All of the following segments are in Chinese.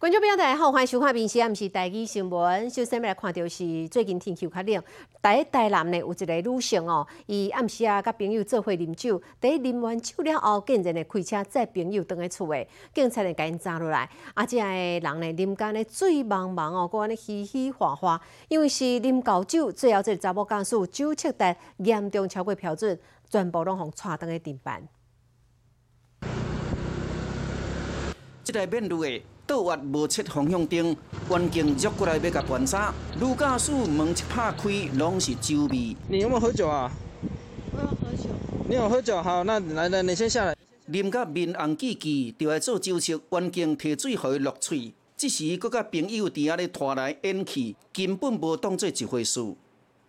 观众朋友大家好，欢迎收看《明时啊，毋是台语新闻。首先要来看到是最近天气较冷，在台南呢有一个女性哦，伊暗时啊甲朋友做伙啉酒，在啉完酒了后，竟然呢开车载朋友倒去厝诶，警察呢甲因抓落来。啊，这个人呢啉干呢醉茫茫哦，搁安尼嘻嘻哈哈，因为是啉高酒，最后这个查某驾驶酒测值严重超过标准，全部拢互带倒去停办。这台面路的。倒弯无切方向灯，环境绕过来要甲盘查。女驾驶门一拍开，拢是酒味。你有没有喝酒啊？我有喝酒。你有喝酒？好，那来来，你先下来。啉甲面红记记，就来做酒测，环境提水互伊落嘴。即时，佮甲朋友伫遐咧拖来演去，根本无当做一回事。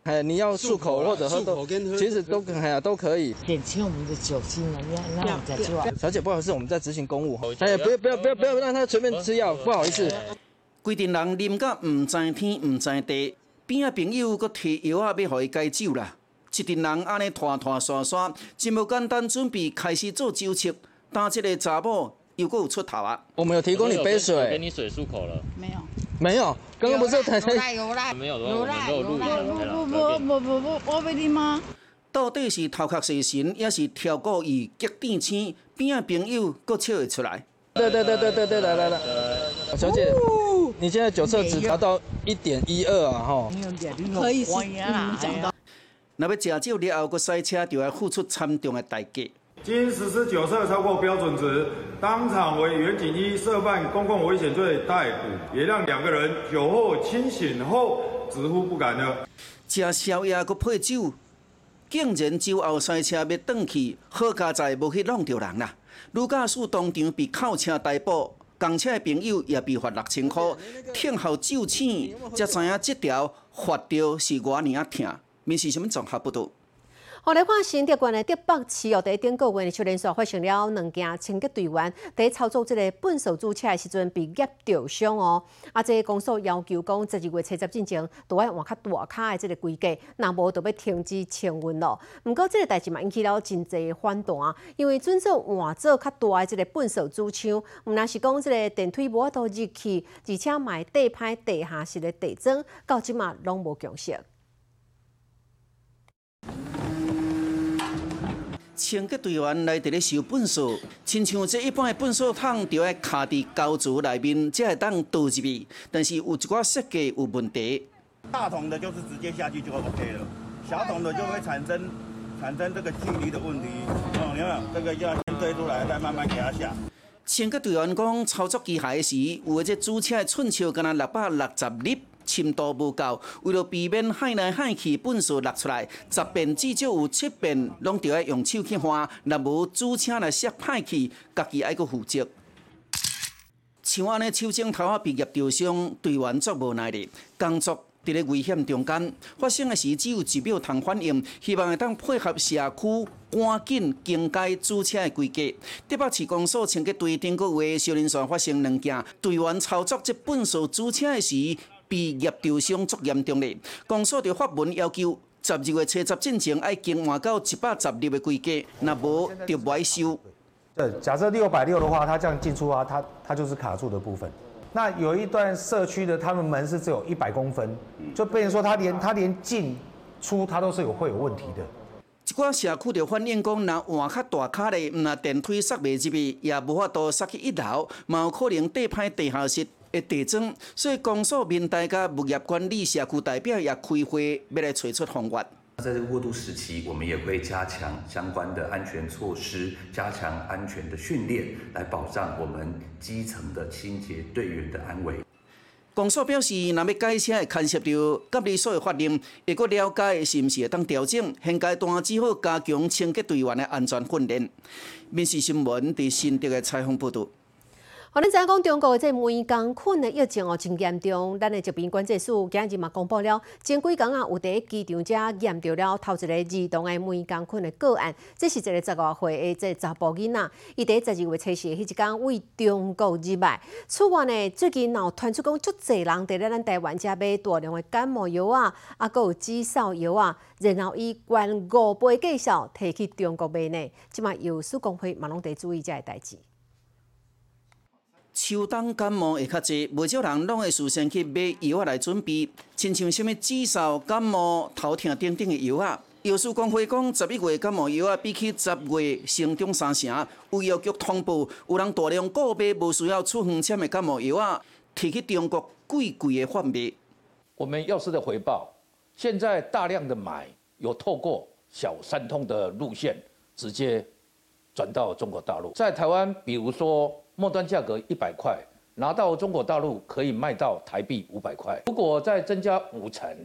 哎，你要漱口或者喝都，其实都哎呀都可以。减轻我们的酒精啊，那那再做。小姐，不好意思，我们在执行公务。哎，不要不要不要不要让他随便吃药，不好意思。规定人啉到唔知天唔知地，边仔朋友佫提药啊，要互伊解酒啦。一群人安尼拖拖刷刷，真无简单，准备开始做酒测。但这个查某又搁有出头啊。我们有提供你杯水，给你水漱口了。没有。没有，刚刚不是有啦有啦，没有有啦有啦，不不不不不不，我被你吗？到底是头壳失神，也是跳过于极点青，边仔朋友搁笑会出来？对对对对对对，来来来，小姐，你现在酒测只达到一点一二啊，哈，可以是嗯讲到。那要驾照了后，搁赛车就要付出惨重的代价。经实施酒测超过标准值，当场为原警一涉犯公共危险罪逮捕，也让两个人酒后清醒后直呼不敢了。吃宵夜搁配酒，竟然酒后赛车要转去，好佳在无去弄着人啦。女驾驶当场被扣车逮捕，共车的朋友也被罚六千块。听后酒醒，才知影这条罚着是偌尔啊痛，面是什么综合不多？后来看新竹县的德北市哦，第一顶个月就连续发生了两件清洁队员在操作这个粪扫主车的时阵被压掉伤哦。啊，这个公司要求讲十二月七十进前都要换较大卡的这个规格，那无就要停止清运咯。不过这个代志嘛引起了真济反弹，因为遵守换做较大的这个粪扫主枪，毋那是讲这个电梯无法度入去，而且买地歹地下室的地砖，到即嘛拢无共识。清洁队员来伫咧收粪扫，亲像这一般的粪扫桶，就要卡伫高柱内面，才会当倒入去。但是有一寡设计有问题。大桶的就是直接下去就 OK 了，小桶的就会产生产生这个距离的问题。哦，你看这个要先推出来，再慢慢给它下。清洁队员讲，操作机械时，有诶这主车的寸尺敢若六百六十粒。深度不够，为了避免海来海去粪扫落出来，十遍至少有七遍拢着要用手去换，若无主车来摔歹去，家己爱搁负责。像安尼手指头啊被夹掉伤，队员足无耐力，工作伫咧危险中间，发生的时只有一秒通反应，希望会当配合社区赶紧更改主车的规格。台北市公所清洁队顶个月少年线发生两件队员操作这粪扫主车的时。被业丢伤足严重嘞，公所就发文要求十二月七十进前要更换到一百十六的规格，那无就不收。对，假设六百六的话，它这样进出啊，它它就是卡住的部分。那有一段社区的，他们门是只有一百公分，就变成说它连它连进出它都是有会有问题的。一寡社区就反映讲，若换较大卡的，那电梯塞袂入去，也无法度塞去一楼，嘛有可能地歹地下室。的地震，所以公所民大家物业管理社区代表也开会，要来找出方案。在这个过渡时期，我们也会加强相关的安全措施，加强安全的训练，来保障我们基层的清洁队员的安危。公所表示，若要改车，牵涉到隔离所的法令，会阁了解是毋是会当调整。现阶段只好加强清洁队员的安全训练。民事新闻伫新竹的采访报道。好，咱知影讲中国的这梅江菌的疫情哦真严重，咱的疾病管制署今日嘛公布了，前几工啊有伫机场遮验到了头一个儿童的梅江菌的个案，这是一个十外岁的这查甫囡仔，伊伫十二月七日迄一天为中国入来。此外呢，最近有传出讲，足济人伫咧咱台湾遮买大量的感冒药啊，啊，佮有止嗽药啊，然后以关五倍计数摕去中国卖呢。即卖药师工会嘛拢得注意遮个代志。秋冬感冒会较济，不少人拢会事先去买药啊来准备，亲像什么止嗽、感冒、头痛等等的药啊。药师公会讲，十一月感冒药啊，比起十月升中三成。有药局通报，有人大量购买无需要处方签的感冒药啊，提去中国贵贵的贩卖。我们药师的回报，现在大量的买，有透过小三通的路线，直接转到中国大陆。在台湾，比如说末端价格一百块，拿到中国大陆可以卖到台币五百块。如果再增加五成，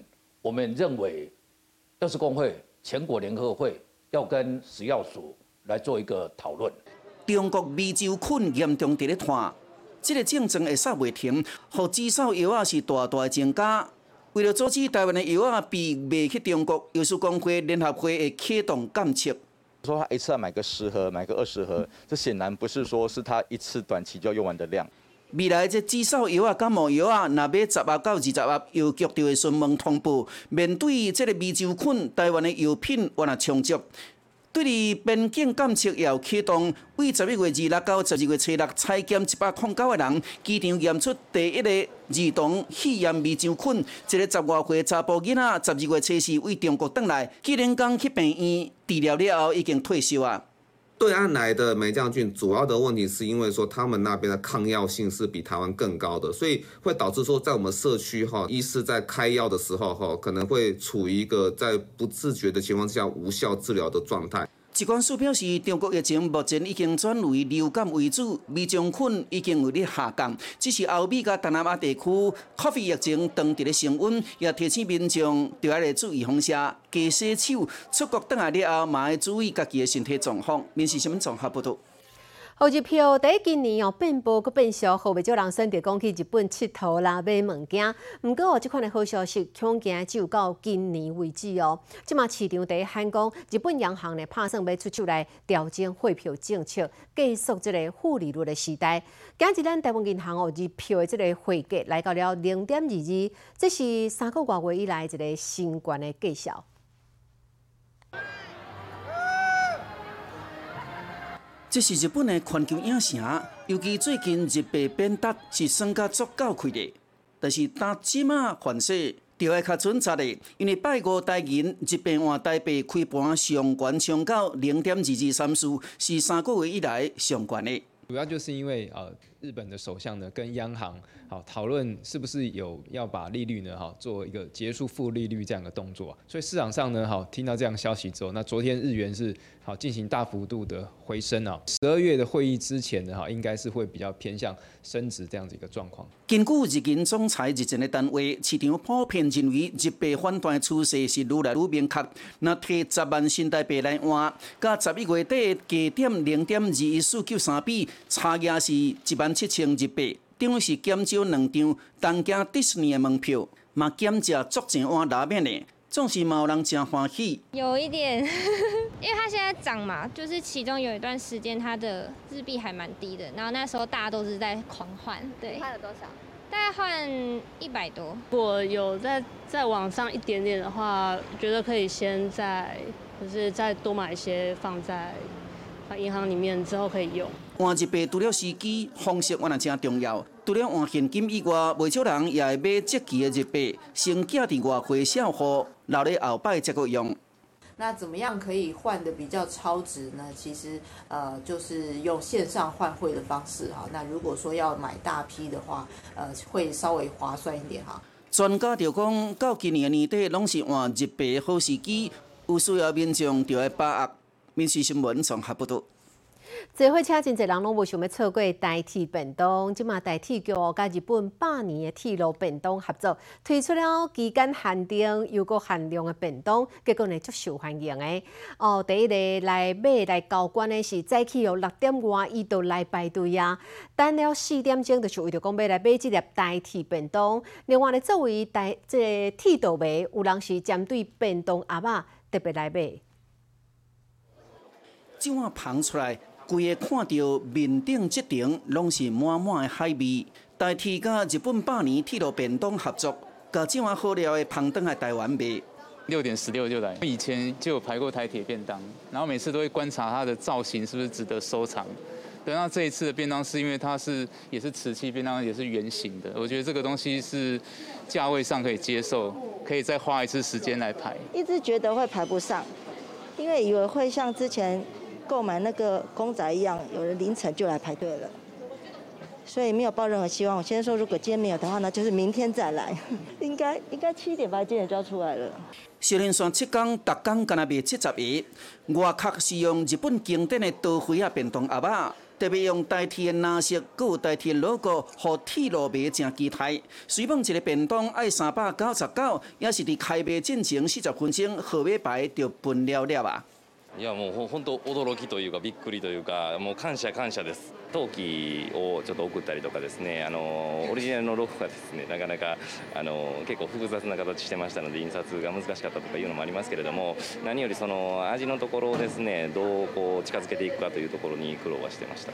我们认为药师工会。全国联合会要跟食药署来做一个讨论。中国米酒菌严重伫咧拖，这个竞争会煞袂停，互至少药啊是大大增加。为了阻止台湾的药啊被卖去中国，药师工会联合会会启动监测。说他一次要买个十盒，买个二十盒，这显然不是说是他一次短期就要用完的量。未来这至少药啊、感冒药啊，那要十盒到二十盒，药局就会询问通报。面对这个微洲菌，台湾的药品我那充足。对于边境监测要启动，为十一月二六到十二月七六采检一百零九个人，机场验出第一个儿童肺炎未洲菌。一个十外岁查甫囡仔，十二月初四为中国返来，既然刚去病院治疗了后，已经退休啊。对岸来的梅将军，主要的问题是因为说他们那边的抗药性是比台湾更高的，所以会导致说在我们社区哈，医师在开药的时候哈，可能会处于一个在不自觉的情况下无效治疗的状态。疾管署表示，中国疫情目前已经转为流感为主，微种菌已经有咧下降。只是欧美甲东南亚地区咖啡疫情当地咧升温，也提醒民众要来注意风险，加洗手。出国倒来了后，嘛要注意家己的身体状况。面试新闻综合报道。候日票第今年哦变薄佮变小，好未少人选择讲去日本佚佗啦买物件。毋过哦，即款的好消息恐惊只有到今年为止哦。即马市场第一喊讲，日本央行呢拍算要出手来调整汇票政策，继续即个负利率的时代。今日咱台湾银行哦日票的即个汇价来到了零点二二，这是三个月以来一个新冠的计数。这是日本的环球影城，尤其最近日币贬值是算较足够开的。但是当即马换势，就要较准确的，因为拜五代银日币换台币开盘上悬上到零点二二三四，是三个月以来上悬的。主要就是因为呃，日本的首相呢跟央行好讨论是不是有要把利率呢哈做一个结束负利率这样的动作，所以市场上呢好听到这样消息之后，那昨天日元是好进行大幅度的回升啊。十二月的会议之前呢哈，应该是会比较偏向升值这样子一个状况。根据日经总裁日前的单位，市场普遍认为日币反弹趋势是愈来愈明确。那提十万新台币来换，甲十一月底低点零点二一四九三比，差价是一万七千日币。等于是减少两张东京迪士尼的门票，嘛减价足钱碗拉面的，总是有人真欢喜。有一点，因为它现在涨嘛，就是其中有一段时间它的日币还蛮低的，然后那时候大家都是在狂换。对，换了多少？大概换一百多。如果有再再往上一点点的话，觉得可以先在，就是再多买一些放在银行里面，之后可以用。换日币除了时机方式，我也真重要。除了换现金以外，未少人也会买即期的日币，先寄伫外汇账户，留咧后摆再阁用。那怎么样可以换的比较超值呢？其实呃，就是用线上换汇的方式哈。那如果说要买大批的话，呃，会稍微划算一点哈。专家就讲，到今年年底拢是换日币的好时机，有需要民众就要把握。民事新闻综合报道。坐火车真侪人拢无想要错过台铁便当，即马台铁局甲日本百年的铁路便当合作，推出了期间限定又个限量的便当，结果呢足受欢迎的。哦，第一个来买来交关的是早起哦六点外伊都来排队啊，等了四点钟就是为着讲要来买即粒台铁便当。另外呢，作为代即铁道迷，有人是针对便当阿嬷特别来买。即碗捧出来。规个看到面顶即顶，拢是满满的海味。代替甲日本百年铁路便当合作，甲这碗好料的捧登来台湾卖。六点十六就来，以前就有排过台铁便当，然后每次都会观察它的造型是不是值得收藏。对，那这一次的便当是因为它是也是瓷器便当，也是圆形的，我觉得这个东西是价位上可以接受，可以再花一次时间来排。一直觉得会排不上，因为以为会像之前购买那个公仔一样，有人凌晨就来排队了，所以没有抱任何希望。我先说，如果今天没有的话呢，就是明天再来，应该应该七点八今点就要出来了。小林山七工，逐工敢若卖七十个，外壳是用日本经典的刀灰啊便当盒仔。特别用代替的蓝色，佮有代替 logo，和铁路卖正期待。随便一个便当爱三百九十九，也是伫开卖进前四十分钟，号码牌就分了了啊！いやもう本当驚きというかびっくりというかもう感謝感謝です。陶器をちょっと送ったりとかですねあのオリジナルのロゴがですねなかなかあの結構複雑な形してましたので印刷が難しかったとかいうのもありますけれども何よりその味のところをですねどうこう近づけていくかというところに苦労はしてました。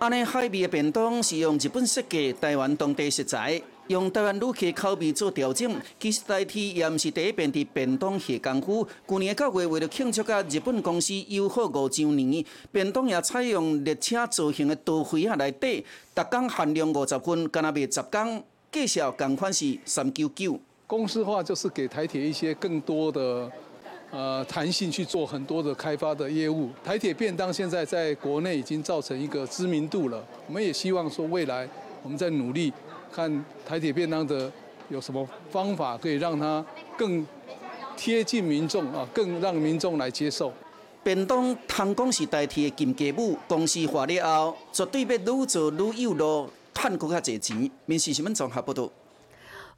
安尼海味的便当是用日本设计、台湾当地食材，用台湾旅客口味做调整。其实代替也毋是第一遍伫便当下功夫。去年九月为了庆祝甲日本公司友好五周年，便当也采用列车造型的刀灰盒内底，逐工限量五十分，干那卖十工。介绍共款是三九九。公司化就是给台铁一些更多的。呃，弹性去做很多的开发的业务。台铁便当现在在国内已经造成一个知名度了。我们也希望说，未来我们在努力看台铁便当的有什么方法可以让它更贴近民众啊，更让民众来接受。便当通讲是代替的金鸡母，公司化了后，绝对要愈做愈有路，赚更较侪钱。面试新闻综合报道。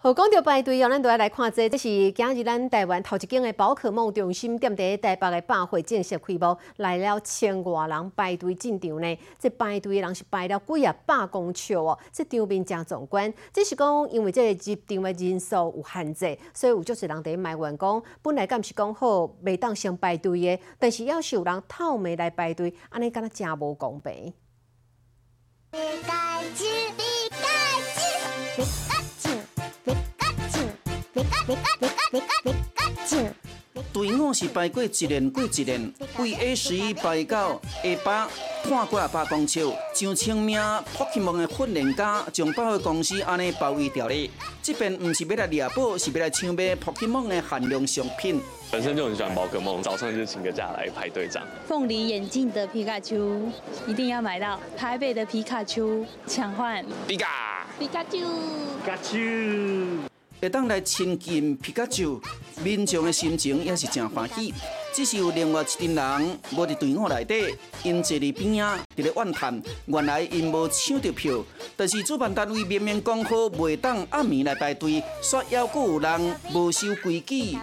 好，讲到排队哦，咱都要来看这，这是今日咱台湾头一间的宝可梦中心店伫台北的百货正式开幕，来了千外人排队进场呢。这排队的人是排了几啊百公尺哦，这场面真壮观。只是讲，因为这个入场的人数有限制，所以有就是人伫卖员工本来敢是讲好袂当先排队的，但是要是有人透暝来排队，安尼敢若真无公平。队伍是排过一连过一连，为 A 十一排到 A 八，看过百公尺，上千名 Pokemon 的训练家将百货公司安尼包围掉咧。这边不是要来猎宝，是要来抢买 Pokemon 的限量商品。本身就很喜欢宝可梦，早上就请个假来排队长。凤梨眼镜的皮卡丘一定要买到，台北的皮卡丘抢换。皮卡，皮卡丘，皮卡丘。会当来亲近皮卡丘，民众的心情也是真欢喜。只是有另外一群人无伫队伍内底，因坐伫边啊伫咧怨叹，原来因无抢到票。但是主办单位明明讲好袂当暗暝来排队，却还佫有人无守规矩，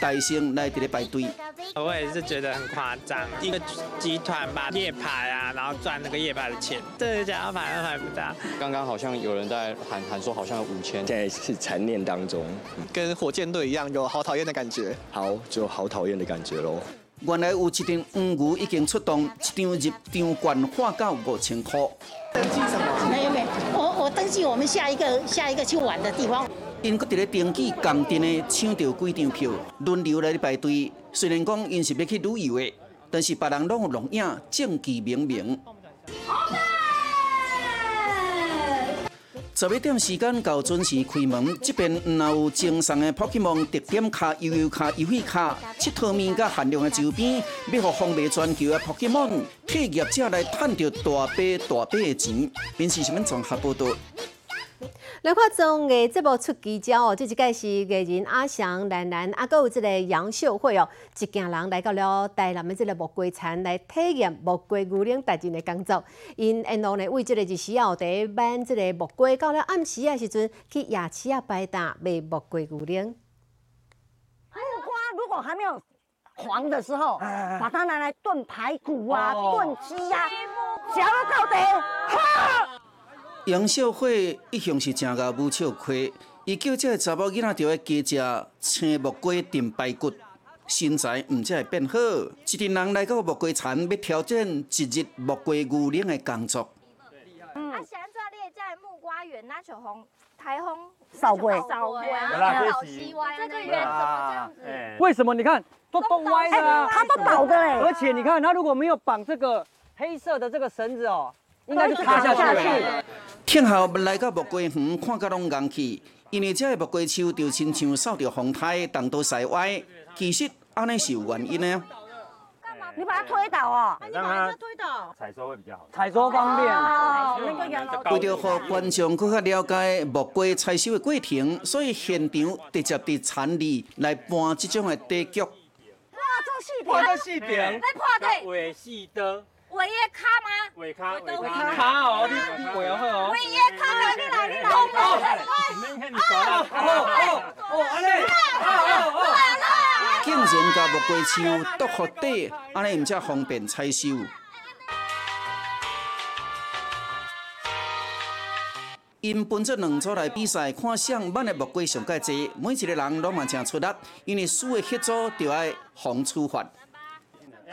大声来伫咧排队。我也是觉得很夸张，一个集团把夜排啊，然后赚那个夜排的钱，对，想要排都排不到。刚刚好像有人在喊喊说，好像有五千，现在是残念当中，跟火箭队一样，有好讨厌的感觉。好，就好讨厌的感觉喽。原来有一张黄牛已经出动，一张入场券花到五千块。登记什么？没有没有，我我登记我们下一个下一个去玩的地方。因搁伫咧登记，共阵的抢到几张票，轮流来排队。虽然讲因是要去旅游诶，但是别人拢有录影，证据明明。十一点时间到，准时开门。这边若有精送的 Pokemon 特点卡、悠悠卡、优惠卡、七套面甲限量的周边，要互风靡全球的 Pokemon 企业者来赚到大笔大笔的钱。便是什么综合报道？来看综艺节目出奇招哦，这一届是艺人阿翔、兰兰，啊，搁有这个杨秀慧哦，一行人来到了台南的这个木瓜田来体验木瓜牛奶代进的工作。因沿路呢为这个日时啊，第一班这个木瓜，到了暗时啊时阵去夜市啊摆档卖木瓜牛奶。木瓜如果还没有黄的时候，把它拿来炖排骨啊、炖鸡啊，嚼到底，哈！杨秀慧一向是真牙无笑亏，伊叫这个查某囡仔就要加食青木瓜炖排骨，身材毋才会变好。一群人来到木瓜田，要挑战一日木瓜牛奶的工作。嗯，啊，现在列在木瓜园那就红台风扫过，扫过啊，倒西歪，这个园怎么这样子？为什么？你看都都歪的啊，它都倒的嘞。而且你看，它如果没有绑这个黑色的这个绳子哦，应该就塌下去。听后来到木瓜园，看甲拢硬去，因为这个木瓜树就亲像受到风台，荡到晒歪。其实安尼是有原因的。你把它推倒哦，让它推倒，采收会比较好，采收方便。为了让观众更加了解木瓜采收的过程，所以现场直接伫产里来搬这种的地脚。哇，做做尾叶卡吗？尾卡，尾卡哦，你你尾要会哦。尾叶卡，你来，你来，你来。你看你耍了，哦哦哦，安尼，哦哦哦。竟然甲木瓜树剁好底，安尼毋则方便采收。因分这两组来比赛，看谁挽的木瓜上较济，每一个人拢嘛正出力，因为输的迄组就要防处罚。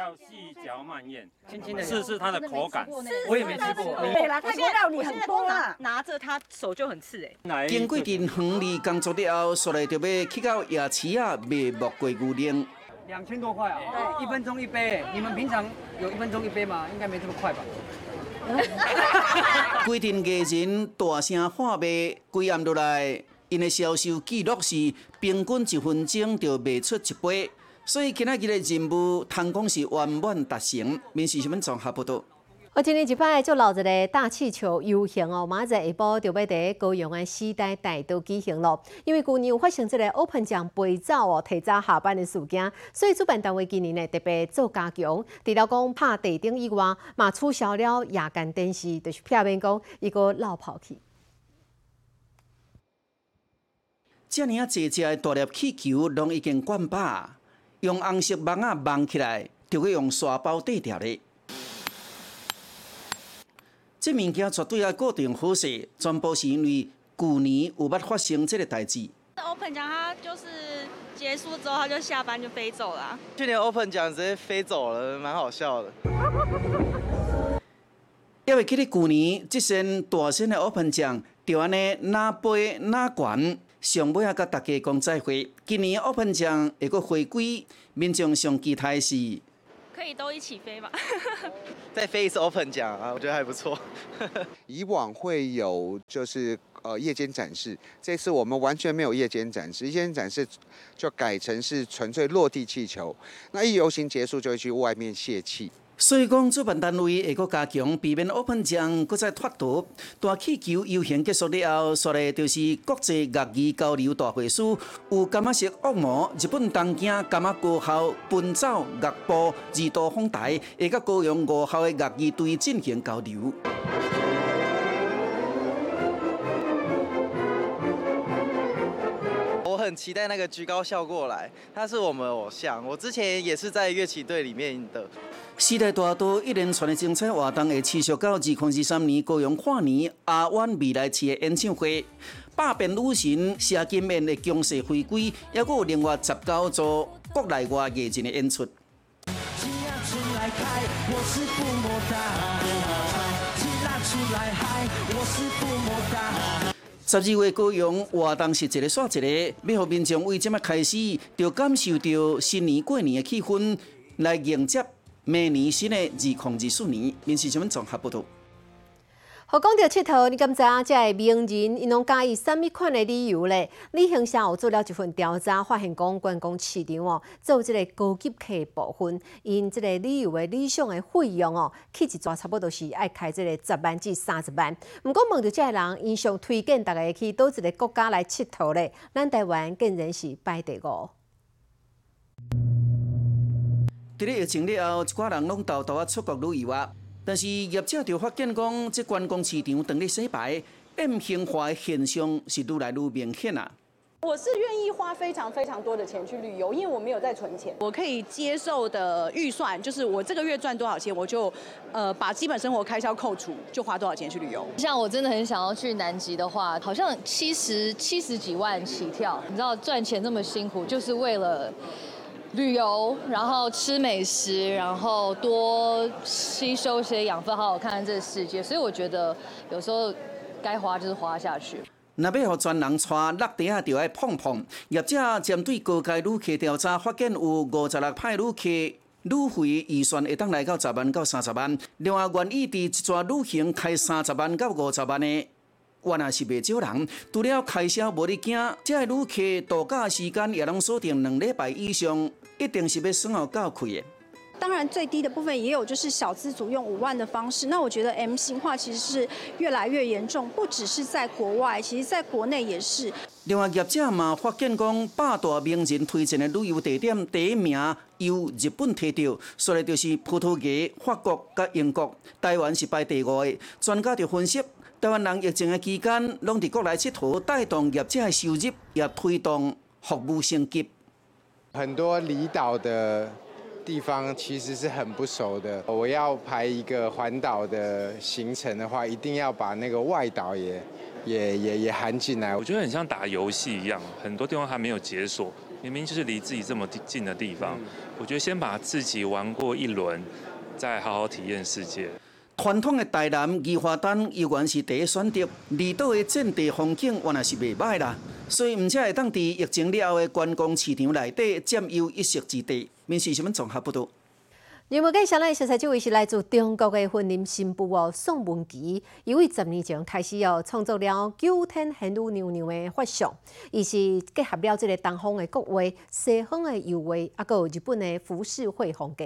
要细嚼慢咽，轻轻的试试它的口感。我也没吃过。对啦，泰国料理很多啦，拿着它手就很刺哎。经过阵远里工作了后，出来就要去到夜市啊卖木瓜牛奶。两千多块啊！对，一分钟一杯。你们平常有一分钟一杯吗？应该没这么快吧？规定艺人大声喊卖，规暗落来，因的销售记录是平均一分钟就卖出一杯。所以今仔日的任务，通讲是圆满达成。面试新闻综合报道。我今日一摆就留一个大气球游行哦，明仔下晡就要伫高雄的时代大道举行咯。因为去年有发生这个 Open 奖飞走哦，提早下班的事件，所以主办单位今年呢特别做加强。除了讲拍地顶以外，嘛取消了夜间电视，就是片面讲伊个落跑去。遮尔啊，济只的大粒气球拢已经灌饱。用红色网啊网起来，就去用沙包底掉咧。这物件绝对啊固定好势，全部是因为旧年有捌发生这个代志。Open 奖他就是结束之后，他就下班就飞走了。去年 Open 奖直接飞走了，蛮好笑的。因为记得旧年这身大身的 Open 奖，就安尼哪杯拿冠。上尾啊，甲大家讲再会。今年 Open 奖会个回归，民众上期待是可以都一起飞吧？再飞一次 Open 奖啊，我觉得还不错。以往会有就是呃夜间展示，这次我们完全没有夜间展示，夜间展示就改成是纯粹落地气球。那一游行结束就会去外面泄气。所以讲，主办单位会加强，避免 Open 奖搁再脱毒。大气球游行结束了后，说的就是国际乐艺交流大会师，有感觉是恶魔、日本东京感觉高校奔走乐部、二度风台，会甲高雄五校的乐艺队进行交流。很期待那个居高校过来，他是我们偶像。我之前也是在乐器队里面的。时代大道一连串的精彩活动会持续到二零二三年高雄跨年阿湾未来期的演唱会，百变女神谢金燕的强势回归，还有另外十九组国内外艺人的演出。十二月高阳活动是一个煞一个，要让民众为这么开始，就感受到新年过年的气氛，来迎接。明年新的二零二四年，面试新闻综合报道。好，讲到佚佗，你敢知影？这名人因拢介意什物款的理由咧？李行社有做了一份调查，发现讲观光市场哦，做即个高级客部分，因即个旅游的理想的费用哦，去一抓差不多是爱开即个十万至三十万。毋过问到这人，因想推荐大家去倒一个国家来佚佗咧？咱台湾竟然是排第五。伫咧疫情了后，一寡人拢偷偷啊出国旅游啊。但是业者就发现讲，这观光市场等你洗牌，，M 型化的现象是愈来愈明显啊。我是愿意花非常非常多的钱去旅游，因为我没有在存钱。我可以接受的预算就是我这个月赚多少钱，我就呃把基本生活开销扣除，就花多少钱去旅游。像我真的很想要去南极的话，好像七十七十几万起跳。你知道赚钱那么辛苦，就是为了。旅游，然后吃美食，然后多吸收些养分，好好看看这个世界。所以我觉得有时候该花就是花下去。那要让专人带落地下，就要碰碰。业者针对高阶旅客调查，发现有五十六派旅客旅费预算会当来到十万到三十万，另外愿意伫一撮旅行开三十万到五十万的。原也是袂少人，除了开销无你惊，这旅客度假时间也能锁定两礼拜以上，一定是要算好够开的。当然，最低的部分也有，就是小资族用五万的方式。那我觉得 M 型化其实是越来越严重，不只是在国外，其实在国内也是。另外，业者嘛发现讲，百大名人推荐的旅游地点第一名由日本摕到，说的就是葡萄牙、法国甲英国，台湾是排第五的。专家就分析。台湾人疫情的期间，拢伫国内佚佗，带动业者的收入，也推动服务升级。很多离岛的地方其实是很不熟的。我要排一个环岛的行程的话，一定要把那个外岛也也也也含进来。我觉得很像打游戏一样，很多地方还没有解锁，明明就是离自己这么近的地方。我觉得先把自己玩过一轮，再好好体验世界。传统的台南宜花丹依然是第一选择，离岛的战地风景原来是袂歹啦，所以毋且会当伫疫情了后的观光市场内底占有一席之地。面试新闻综合报道。节目介绍咱的小这位是来自中国的婚姻新妇哦，宋文琪。因为十年前开始哦，创作了九天仙女娘娘的法相，伊是结合了这个东方的国画、西方的油画，啊，有日本的浮世绘风格。